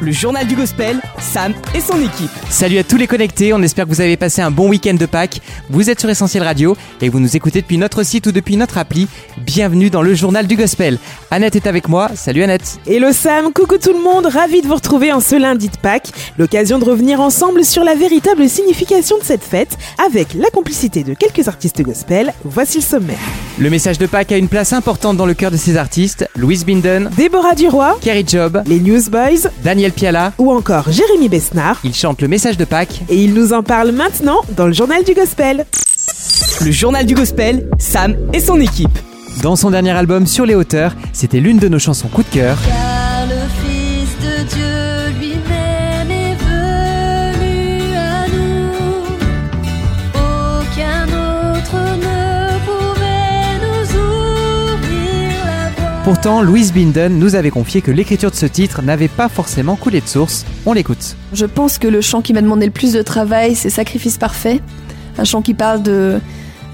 Le journal du gospel, Sam et son équipe. Salut à tous les connectés, on espère que vous avez passé un bon week-end de Pâques. Vous êtes sur Essentiel Radio et vous nous écoutez depuis notre site ou depuis notre appli. Bienvenue dans le journal du gospel. Annette est avec moi. Salut Annette. Hello Sam, coucou tout le monde, ravi de vous retrouver en ce lundi de Pâques. L'occasion de revenir ensemble sur la véritable signification de cette fête avec la complicité de quelques artistes gospel. Voici le sommaire. Le message de Pâques a une place importante dans le cœur de ces artistes. Louise Binden, Déborah Duroy, Kerry Job, les Newsboys Daniel Piala. ou encore Jérémy Besnard. Ils chantent le message de Pâques. Et ils nous en parlent maintenant dans le journal du gospel. Le journal du gospel, Sam et son équipe. Dans son dernier album Sur les hauteurs, c'était l'une de nos chansons coup de cœur. Pourtant, Louise Binden nous avait confié que l'écriture de ce titre n'avait pas forcément coulé de source. On l'écoute. Je pense que le chant qui m'a demandé le plus de travail, c'est Sacrifice parfait. Un chant qui parle de,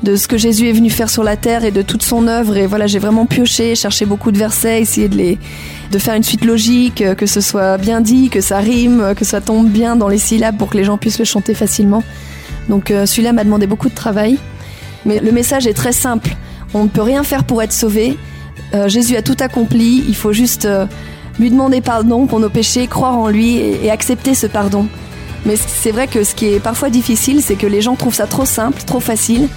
de ce que Jésus est venu faire sur la terre et de toute son œuvre. Et voilà, j'ai vraiment pioché, cherché beaucoup de versets, essayé de, de faire une suite logique, euh, que ce soit bien dit, que ça rime, euh, que ça tombe bien dans les syllabes pour que les gens puissent le chanter facilement. Donc euh, celui-là m'a demandé beaucoup de travail. Mais le message est très simple. On ne peut rien faire pour être sauvé. Euh, Jésus a tout accompli. Il faut juste euh, lui demander pardon pour nos péchés, croire en lui et, accepter ce pardon. Mais c'est vrai que ce qui est parfois difficile, c'est que les gens trouvent ça trop simple, trop facile.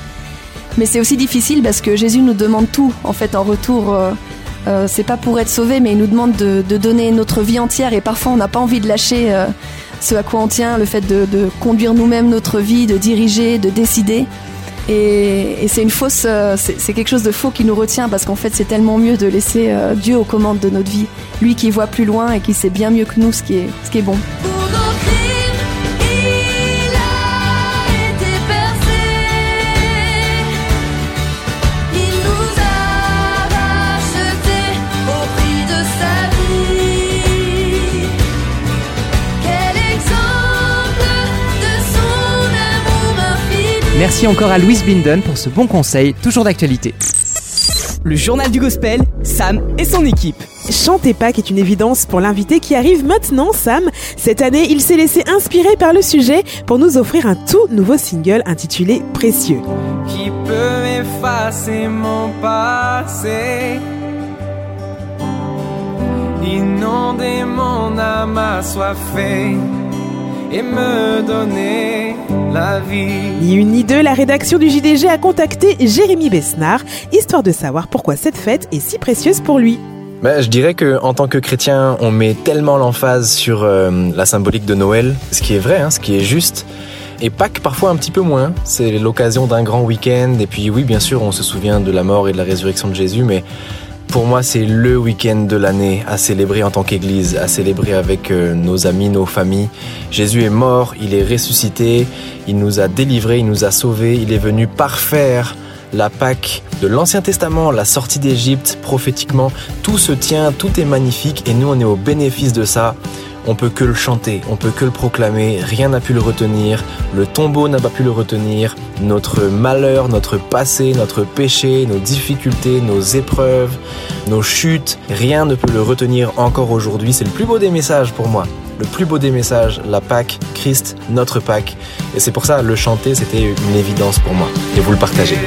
Mais c'est aussi difficile parce que Jésus nous demande tout en fait en retour. euh, c'est pas pour être sauvé, mais il nous demande de, donner notre vie entière et parfois on n'a pas envie de lâcher ce à quoi on tient, le fait de conduire nous-mêmes notre vie, de diriger, de décider. Et, c'est une fausse, euh, c'est c'est quelque chose de faux qui nous retient parce qu'en fait c'est tellement mieux de laisser euh, Dieu aux commandes de notre vie, lui qui voit plus loin et qui sait bien mieux que nous ce qui est, ce qui est bon. Merci encore à Louise Binden pour ce bon conseil, toujours d'actualité. Le journal du gospel, Sam et son équipe. Chanter Pâques est une évidence pour l'invité qui arrive maintenant, Sam. Cette année, il s'est laissé inspirer par le sujet pour nous offrir un tout nouveau single intitulé Précieux. qui peut effacer mon passé? Inonder mon âme assoiffée et me donner la vie. Ni une ni deux, la rédaction du JDG a contacté Jérémy Besnard, histoire de savoir pourquoi cette fête est si précieuse pour lui. Ben, je dirais que en tant que chrétien, on met tellement l'emphase sur euh, la symbolique de Noël, ce qui est vrai, hein, ce qui est juste. Et Pâques parfois un petit peu moins. C'est l'occasion d'un grand week-end. Et puis oui, bien sûr, on se souvient de la mort et de la résurrection de Jésus, mais pour moi, c'est le week-end de l'année à célébrer en tant qu'Église, à célébrer avec euh, nos amis, nos familles. Jésus est mort, il est ressuscité, il nous a délivrés, il nous a sauvés, il est venu parfaire la Pâque de l'Ancien Testament, la sortie d'Égypte, prophétiquement, tout se tient, tout est magnifique et nous on est au bénéfice de ça. On peut que le chanter, on peut que le proclamer, rien n'a pu le retenir, le tombeau n'a pas pu le retenir, notre malheur, notre passé, notre péché, nos difficultés, nos épreuves, nos chutes, rien ne peut le retenir encore aujourd'hui. C'est le plus beau des messages pour moi. Le plus beau des messages, la Pâque, Christ, notre Pâque. Et c'est pour ça, le chanter, c'était une évidence pour moi. Et vous le partagez.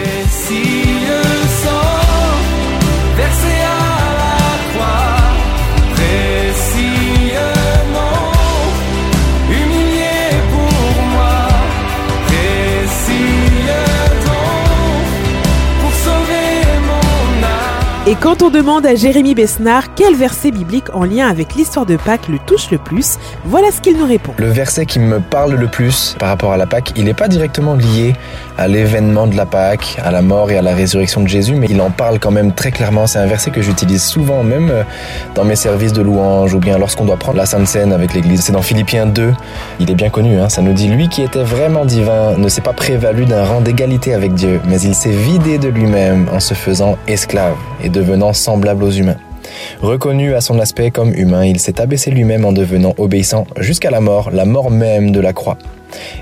Et quand on demande à Jérémy Besnard quel verset biblique en lien avec l'histoire de Pâques le touche le plus, voilà ce qu'il nous répond. Le verset qui me parle le plus par rapport à la Pâque, il n'est pas directement lié à l'événement de la Pâque, à la mort et à la résurrection de Jésus, mais il en parle quand même très clairement. C'est un verset que j'utilise souvent, même euh, dans mes services de louange ou bien lorsqu'on doit prendre la Sainte Seine avec l'Église. C'est dans Philippiens 2. Il est bien connu, hein, ça nous dit Lui qui était vraiment divin ne s'est pas prévalu d'un rang d'égalité avec Dieu, mais il s'est vidé de lui-même en se faisant esclave et devenant semblable aux humains. Reconnu à son aspect comme humain, il s'est abaissé lui-même en devenant obéissant jusqu'à la mort, la mort même de la croix.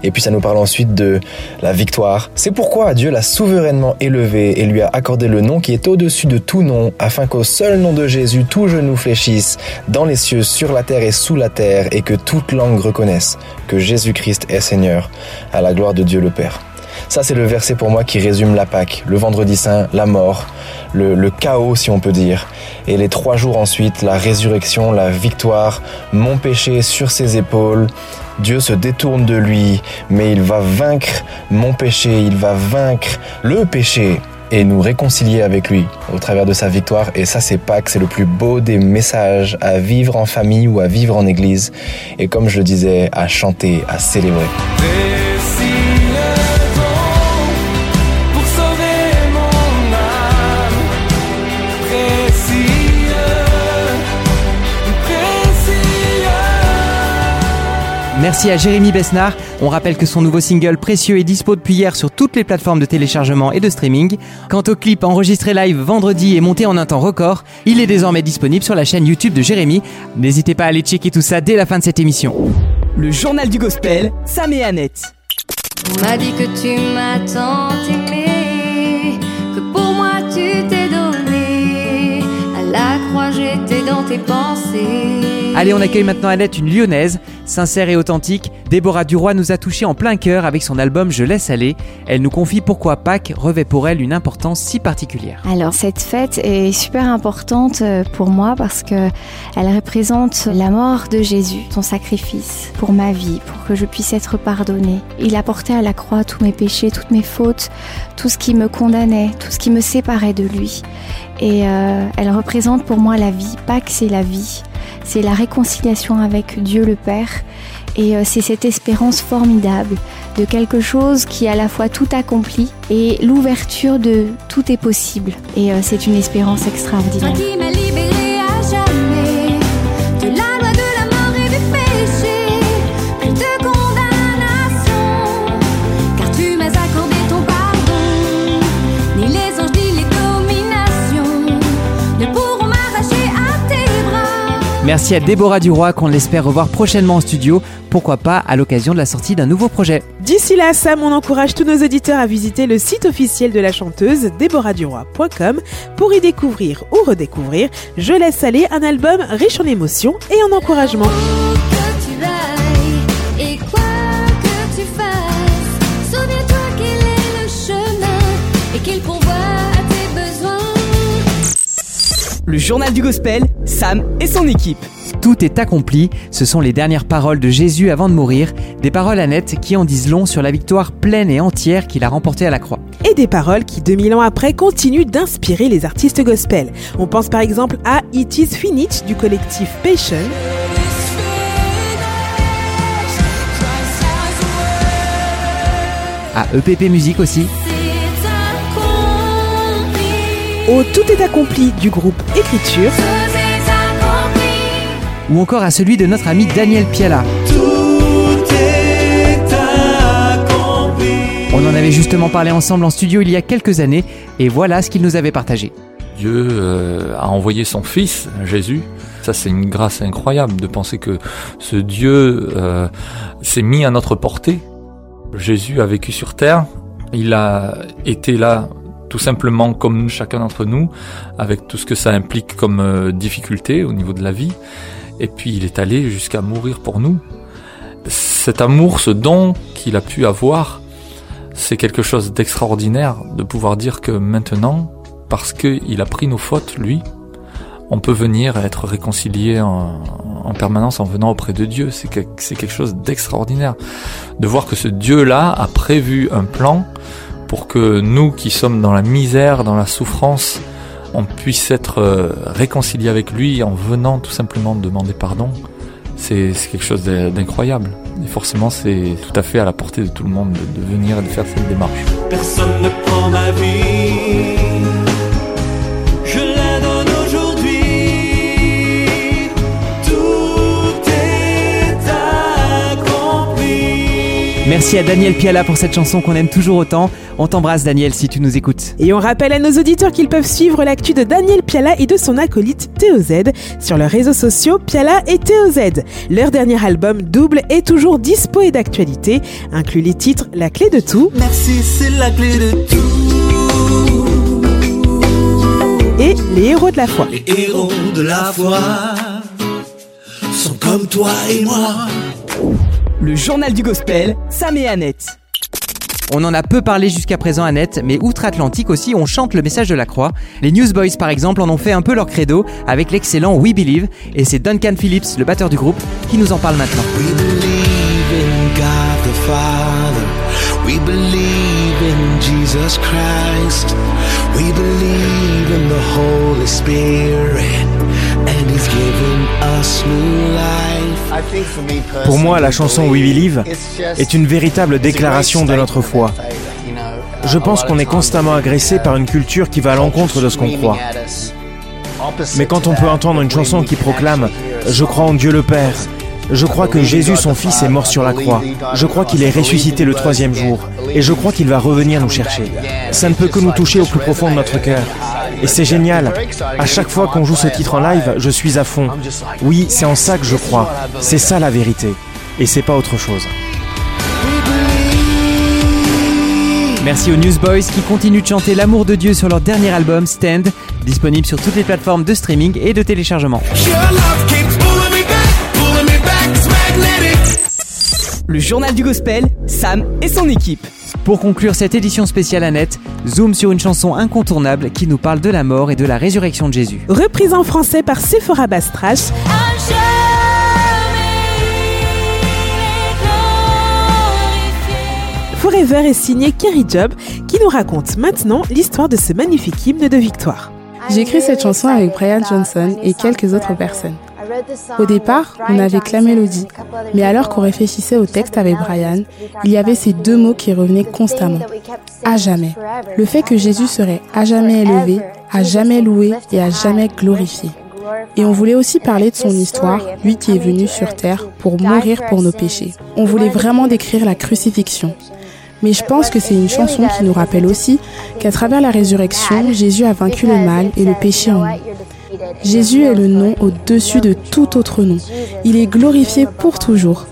Et puis ça nous parle ensuite de la victoire. C'est pourquoi Dieu l'a souverainement élevé et lui a accordé le nom qui est au-dessus de tout nom, afin qu'au seul nom de Jésus tout genou fléchisse, dans les cieux, sur la terre et sous la terre, et que toute langue reconnaisse que Jésus-Christ est Seigneur, à la gloire de Dieu le Père. Ça, c'est le verset pour moi qui résume la Pâque, le vendredi saint, la mort, le, chaos, si on peut dire. Et les trois jours ensuite, la résurrection, la victoire, mon péché sur ses épaules. Dieu se détourne de lui, mais il va vaincre mon péché, il va vaincre le péché et nous réconcilier avec lui au travers de sa victoire. Et ça, c'est Pâques, c'est le plus beau des messages à vivre en famille ou à vivre en église. Et comme je le disais, à chanter, à célébrer. Merci à Jérémy Besnard. On rappelle que son nouveau single Précieux est dispo depuis hier sur toutes les plateformes de téléchargement et de streaming. Quant au clip enregistré live vendredi et monté en un temps record, il est désormais disponible sur la chaîne YouTube de Jérémy. N'hésitez pas à aller checker tout ça dès la fin de cette émission. Le journal du gospel, Sam et Annette. On m'a dit que tu m'as tant aimé, que pour moi tu t'es donné. À la croix, j'étais dans tes pensées. Allez, on accueille maintenant Annette, une lyonnaise, sincère et authentique. Déborah Duroy nous a touché en plein cœur avec son album Je laisse aller. Elle nous confie pourquoi Pâques revêt pour elle une importance si particulière. Alors cette fête est super importante euh, pour moi parce que elle représente la mort de Jésus, son sacrifice pour ma vie, pour que je puisse être pardonnée. Il a porté à la croix tous mes péchés, toutes mes fautes, tout ce qui me condamnait, tout ce qui me séparait de lui. Et euh, elle représente pour moi la vie. Pâques, c'est la vie. C'est la réconciliation avec Dieu le Père. Et euh, c'est cette espérance formidable de quelque chose qui à la fois tout accompli et l'ouverture de tout est possible. Et euh, c'est une espérance extraordinaire. Merci à Déborah Duroy qu'on l'espère revoir prochainement en studio, pourquoi pas à l'occasion de la sortie d'un nouveau projet. D'ici là, Sam, on encourage tous nos auditeurs à visiter le site officiel de la chanteuse, déborahduroy.com, pour y découvrir ou redécouvrir Je laisse aller un album riche en émotions et en encouragement. Le journal du gospel, Sam et son équipe. Tout est accompli, ce sont les dernières paroles de Jésus avant de mourir, des paroles Annette qui en disent long sur la victoire pleine et entière qu'il a remportée à la croix. Et des paroles qui, 2000 ans après, continuent d'inspirer les artistes gospel. On pense par exemple à It Is Finished du collectif Passion, À EPP Musique aussi, au Tout est accompli du groupe Écriture, ou encore à celui de notre ami Daniel Piala. Tout est accompli. On en avait justement parlé ensemble en studio il y a quelques années, et voilà ce qu'il nous avait partagé. Dieu euh, a envoyé son Fils, Jésus. Ça, c'est une grâce incroyable de penser que ce Dieu euh, s'est mis à notre portée. Jésus a vécu sur terre. Il a été là tout simplement comme chacun d'entre nous, avec tout ce que ça implique comme euh, difficulté au niveau de la vie. Et puis il est allé jusqu'à mourir pour nous. Cet amour, ce don qu'il a pu avoir, c'est quelque chose d'extraordinaire de pouvoir dire que maintenant, parce qu'il a pris nos fautes, lui, on peut venir être réconcilié en, en permanence en venant auprès de Dieu. C'est quelque chose d'extraordinaire. De voir que ce Dieu-là a prévu un plan pour que nous qui sommes dans la misère, dans la souffrance, on puisse être euh, réconciliés avec lui en venant tout simplement demander pardon. C'est quelque chose d'in- d'incroyable. Et forcément, c'est tout à fait à la portée de tout le monde de, de venir et de faire cette démarche. Personne ne prend ma vie. Je la donne aujourd'hui. Tout est accompli. Merci à Daniel Piala pour cette chanson qu'on aime toujours autant. On t'embrasse Daniel si tu nous écoutes. Et on rappelle à nos auditeurs qu'ils peuvent suivre l'actu de Daniel Piala et de son acolyte TOZ sur leurs réseaux sociaux Piala et TOZ. Leur dernier album Double est toujours dispo et d'actualité, inclut les titres La clé de tout. Merci, c'est la clé de tout. Et Les héros de la foi. Les héros de la foi sont comme toi et moi. Le journal du gospel, Sam et Annette. On en a peu parlé jusqu'à présent Annette, mais outre-Atlantique aussi on chante le message de la croix. Les Newsboys par exemple en ont fait un peu leur credo avec l'excellent We Believe, et c'est Duncan Phillips, le batteur du groupe, qui nous en parle maintenant. Pour moi, la chanson We Believe est une véritable déclaration de notre foi. Je pense qu'on est constamment agressé par une culture qui va à l'encontre de ce qu'on croit. Mais quand on peut entendre une chanson qui proclame ⁇ Je crois en Dieu le Père, je crois que Jésus son Fils est mort sur la croix, je crois qu'il est ressuscité le troisième jour, et je crois qu'il va revenir nous chercher ⁇ ça ne peut que nous toucher au plus profond de notre cœur. Et c'est génial. À chaque fois qu'on joue ce titre en live, je suis à fond. Oui, c'est en ça que je crois. C'est ça la vérité. Et c'est pas autre chose. Merci aux Newsboys qui continuent de chanter l'amour de Dieu sur leur dernier album Stand, disponible sur toutes les plateformes de streaming et de téléchargement. Le journal du gospel, Sam et son équipe. Pour conclure cette édition spéciale Annette, zoom sur une chanson incontournable qui nous parle de la mort et de la résurrection de Jésus. Reprise en français par Sephora Bastrache. Forever est signé Kerry Job qui nous raconte maintenant l'histoire de ce magnifique hymne de victoire. J'ai écrit cette chanson avec Brian Johnson et quelques autres personnes. Au départ, on avait que la mélodie, mais alors qu'on réfléchissait au texte avec Brian, il y avait ces deux mots qui revenaient constamment. À jamais. Le fait que Jésus serait à jamais élevé, à jamais loué et à jamais glorifié. Et on voulait aussi parler de son histoire, lui qui est venu sur terre pour mourir pour nos péchés. On voulait vraiment décrire la crucifixion. Mais je pense que c'est une chanson qui nous rappelle aussi qu'à travers la résurrection, Jésus a vaincu le mal et le péché en nous. Jésus est le nom au-dessus de tout autre nom. Il est glorifié pour toujours.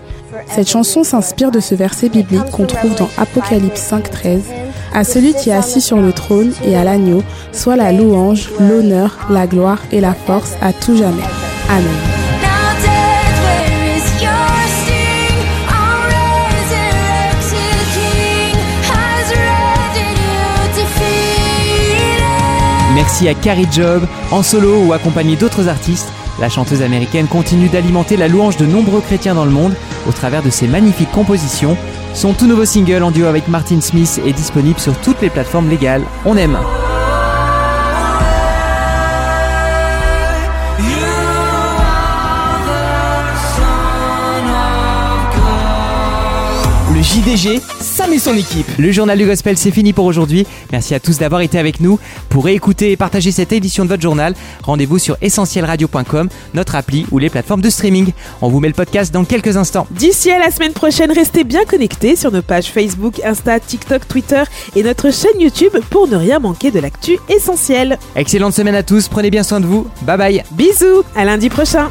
Cette chanson s'inspire de ce verset biblique qu'on trouve dans Apocalypse 5.13. À celui qui est assis sur le trône et à l'agneau, soit la louange, l'honneur, la gloire et la force à tout jamais. Amen. Merci à Carrie Job, en solo ou accompagnée d'autres artistes. La chanteuse américaine continue d'alimenter la louange de nombreux chrétiens dans le monde au travers de ses magnifiques compositions. Son tout nouveau single en duo avec Martin Smith est disponible sur toutes les plateformes légales. On aime. JDG, Sam et son équipe. Le journal du gospel, c'est fini pour aujourd'hui. Merci à tous d'avoir été avec nous. Pour écouter et partager cette édition de votre journal, rendez-vous sur essentielradio.com, notre appli ou les plateformes de streaming. On vous met le podcast dans quelques instants. D'ici à la semaine prochaine, restez bien connectés sur nos pages Facebook, Insta, TikTok, Twitter et notre chaîne YouTube pour ne rien manquer de l'actu essentielle. Excellente semaine à tous, prenez bien soin de vous. Bye bye. Bisous, à lundi prochain.